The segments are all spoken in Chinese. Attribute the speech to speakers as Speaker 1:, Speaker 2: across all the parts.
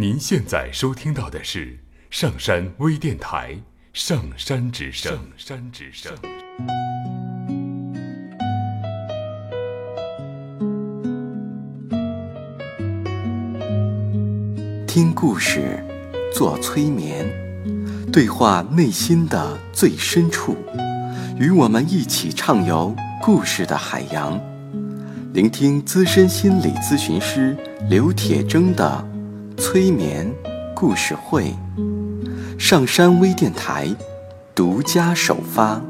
Speaker 1: 您现在收听到的是上山微电台《上山之声》。上山之声。
Speaker 2: 听故事，做催眠，对话内心的最深处，与我们一起畅游故事的海洋，聆听资深心理咨询师刘铁铮的催眠故事会。上山微电台独家首发。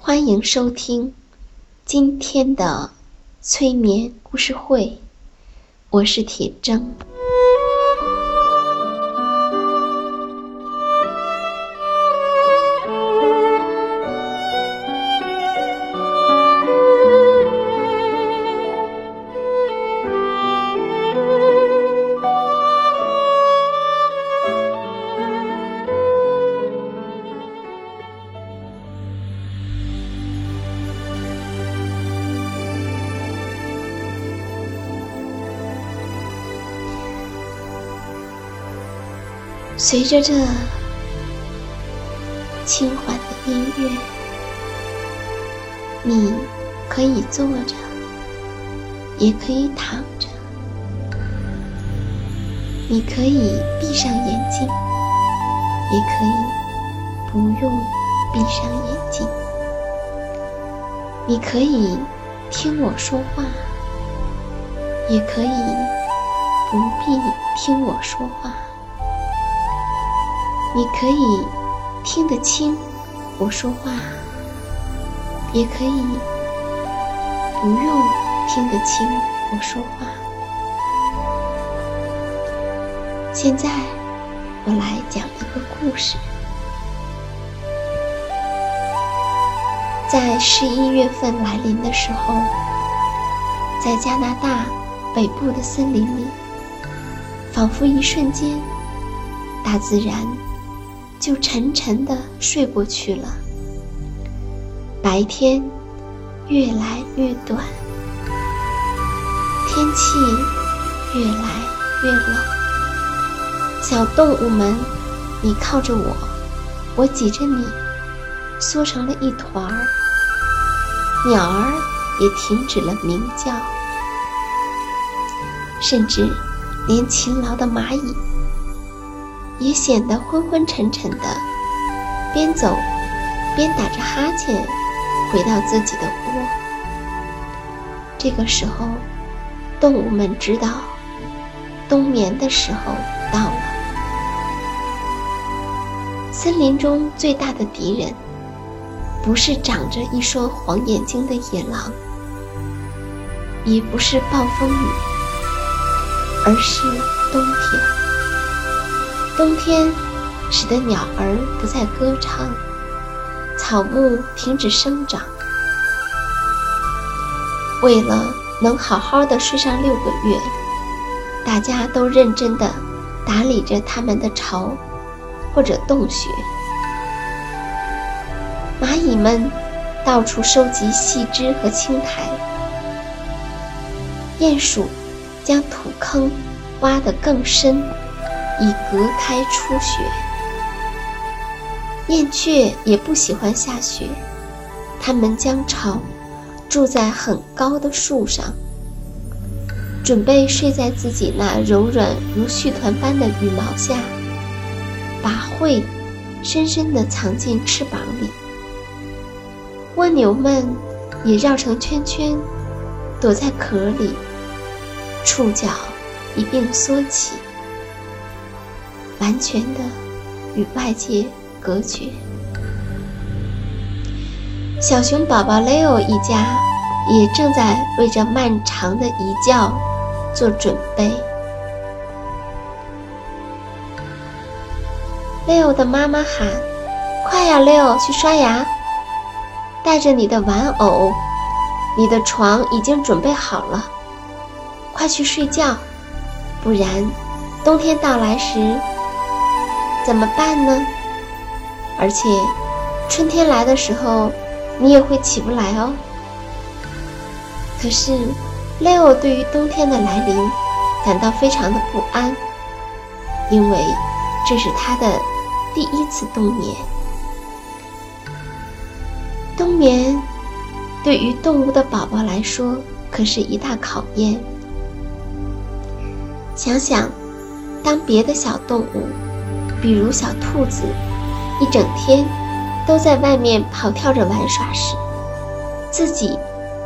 Speaker 3: 欢迎收听今天的催眠故事会，我是铁铮。随着这轻缓的音乐，你可以坐着，也可以躺着，你可以闭上眼睛，也可以不用闭上眼睛，你可以听我说话，也可以不必听我说话。你可以听得清我说话，也可以不用听得清我说话。现在我来讲一个故事。在十一月份来临的时候，在加拿大北部的森林里，仿佛一瞬间，大自然。就沉沉的睡过去了。白天越来越短，天气越来越冷。小动物们，你靠着我，我挤着你，缩成了一团儿。鸟儿也停止了鸣叫，甚至连勤劳的蚂蚁。也显得昏昏沉沉的，边走边打着哈欠，回到自己的窝。这个时候，动物们知道冬眠的时候到了。森林中最大的敌人，不是长着一双黄眼睛的野狼，也不是暴风雨，而是冬天。冬天使得鸟儿不再歌唱，草木停止生长。为了能好好的睡上六个月，大家都认真的打理着他们的巢或者洞穴。蚂蚁们到处收集细枝和青苔，鼹鼠将土坑挖得更深。以隔开初雪。燕雀也不喜欢下雪，它们将巢筑在很高的树上，准备睡在自己那柔软如絮团般的羽毛下，把喙深深地藏进翅膀里。蜗牛们也绕成圈圈，躲在壳里，触角一并缩起。完全的与外界隔绝。小熊宝宝 Leo 一家也正在为这漫长的一觉做准备。Leo 的妈妈喊：“快呀，Leo，去刷牙，带着你的玩偶，你的床已经准备好了，快去睡觉，不然，冬天到来时怎么办呢？而且，春天来的时候，你也会起不来哦。可是，Leo 对于冬天的来临感到非常的不安，因为这是他的第一次冬眠。冬眠对于动物的宝宝来说可是一大考验。想想，当别的小动物，比如小兔子，一整天都在外面跑跳着玩耍时，自己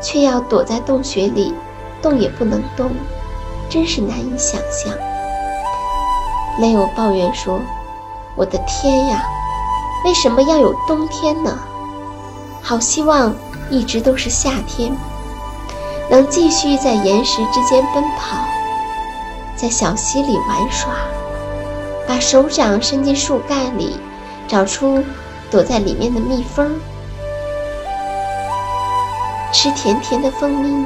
Speaker 3: 却要躲在洞穴里，动也不能动，真是难以想象。雷欧抱怨说：“我的天呀，为什么要有冬天呢？好希望一直都是夏天，能继续在岩石之间奔跑。”在小溪里玩耍，把手掌伸进树干里，找出躲在里面的蜜蜂，吃甜甜的蜂蜜，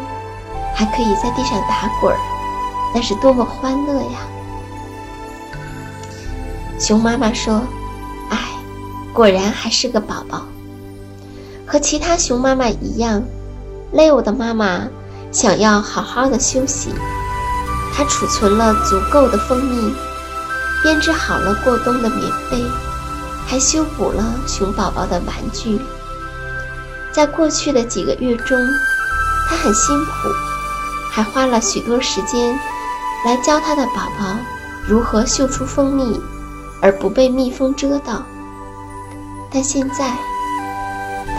Speaker 3: 还可以在地上打滚儿，那是多么欢乐呀！熊妈妈说：“哎，果然还是个宝宝。”和其他熊妈妈一样，Leo 的妈妈想要好好的休息。他储存了足够的蜂蜜，编织好了过冬的棉被，还修补了熊宝宝的玩具。在过去的几个月中，他很辛苦，还花了许多时间来教他的宝宝如何嗅出蜂蜜，而不被蜜蜂蛰到。但现在，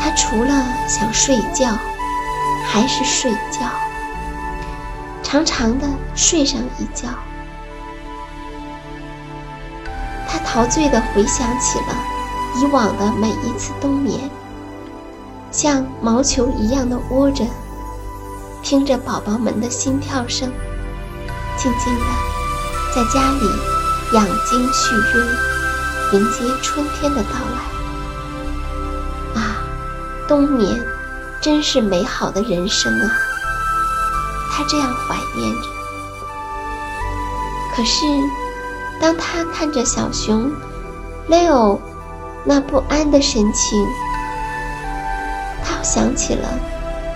Speaker 3: 他除了想睡觉，还是睡觉。长长的睡上一觉，陶醉地回想起了以往的每一次冬眠，像毛球一样的窝着，听着宝宝们的心跳声，静静地在家里养精蓄锐，迎接春天的到来。啊，冬眠真是美好的人生啊！他这样怀念着，可是，当他看着小熊 Leo 那不安的神情，他想起了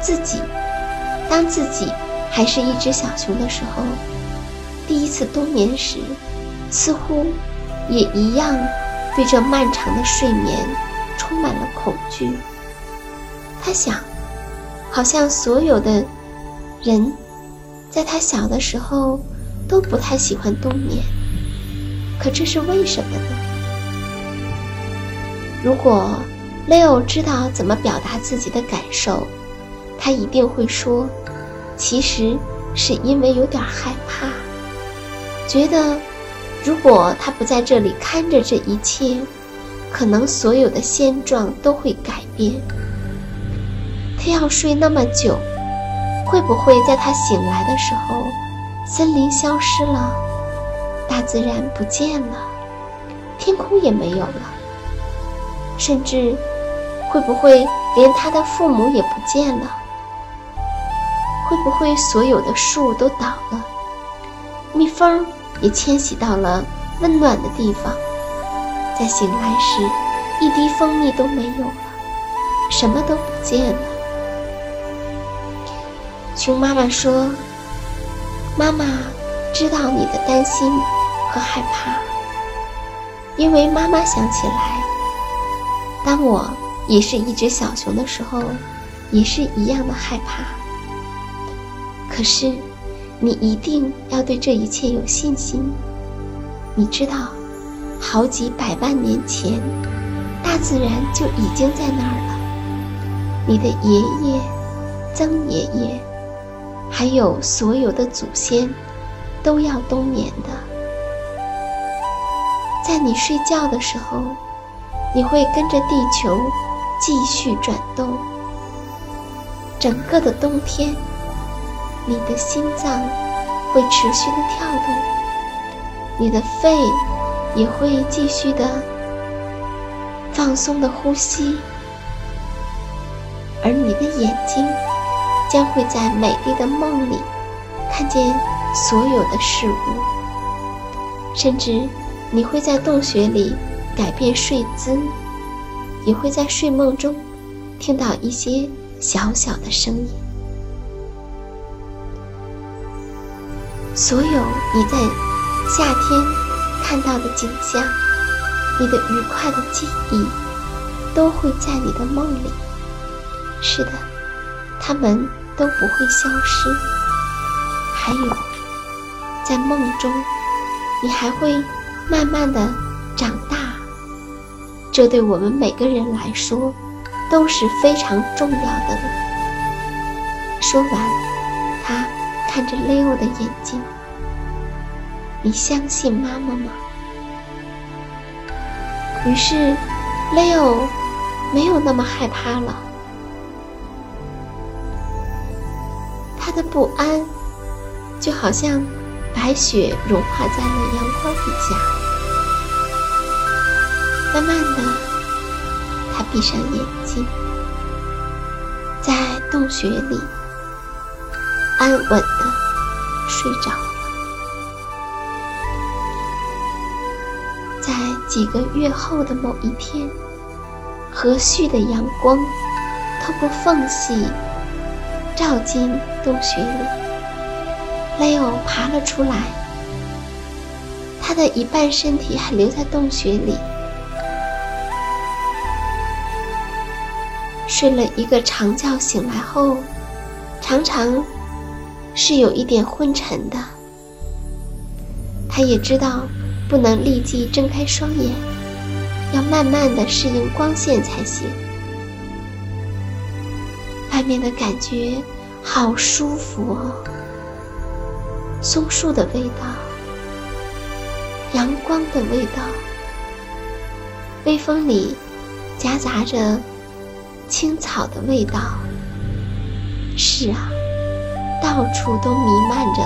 Speaker 3: 自己，当自己还是一只小熊的时候，第一次冬眠时，似乎也一样对这漫长的睡眠充满了恐惧。他想，好像所有的人。在他小的时候，都不太喜欢冬眠。可这是为什么呢？如果 Leo 知道怎么表达自己的感受，他一定会说：“其实是因为有点害怕，觉得如果他不在这里看着这一切，可能所有的现状都会改变。他要睡那么久。”会不会在他醒来的时候，森林消失了，自然不见了，天空也没有了，甚至会不会连他的父母也不见了？会不会所有的树都倒了，蜜蜂也迁徙到了温暖的地方，在醒来时，一滴蜂蜜都没有了，什么都不见了？熊妈妈说：“妈妈知道你的担心和害怕，因为妈妈想起来，当我也是一只小熊的时候，也是一样的害怕。可是，你一定要对这一切有信心。你知道，好几百万年前，大自然就已经在那儿了。你的爷爷、曾爷爷。”还有所有的祖先，都要冬眠的。在你睡觉的时候，你会跟着地球继续转动。整个的冬天，你的心脏会持续的跳动，你的肺也会继续的放松的呼吸，而你的眼睛。将会在美丽的梦里看见所有的事物。甚至你会在洞穴里改变睡姿，也会在睡梦中听到一些小小的声音。所有你在夏天看到的景象，你的愉快的记忆，都会在你的梦里。是的，他们都不会消失。还有，在梦中，你还会慢慢的长大。这对我们每个人来说都是非常重要的。说完，他看着 Leo 的眼睛：“你相信妈妈吗？”于是，Leo 没有那么害怕了。他的不安，就好像白雪融化在了阳光底下。慢慢的，他闭上眼睛，在洞穴里安稳的睡着了。在几个月后的某一天，和煦的阳光透过缝隙。照进洞穴里，雷欧爬了出来。他的一半身体还留在洞穴里，睡了一个长觉，醒来后，常常是有一点昏沉的。他也知道不能立即睁开双眼，要慢慢的适应光线才行。外面的感觉好舒服哦，松树的味道，阳光的味道，微风里夹杂着青草的味道。是啊，到处都弥漫着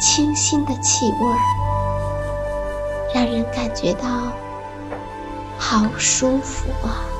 Speaker 3: 清新的气味儿，让人感觉到好舒服啊。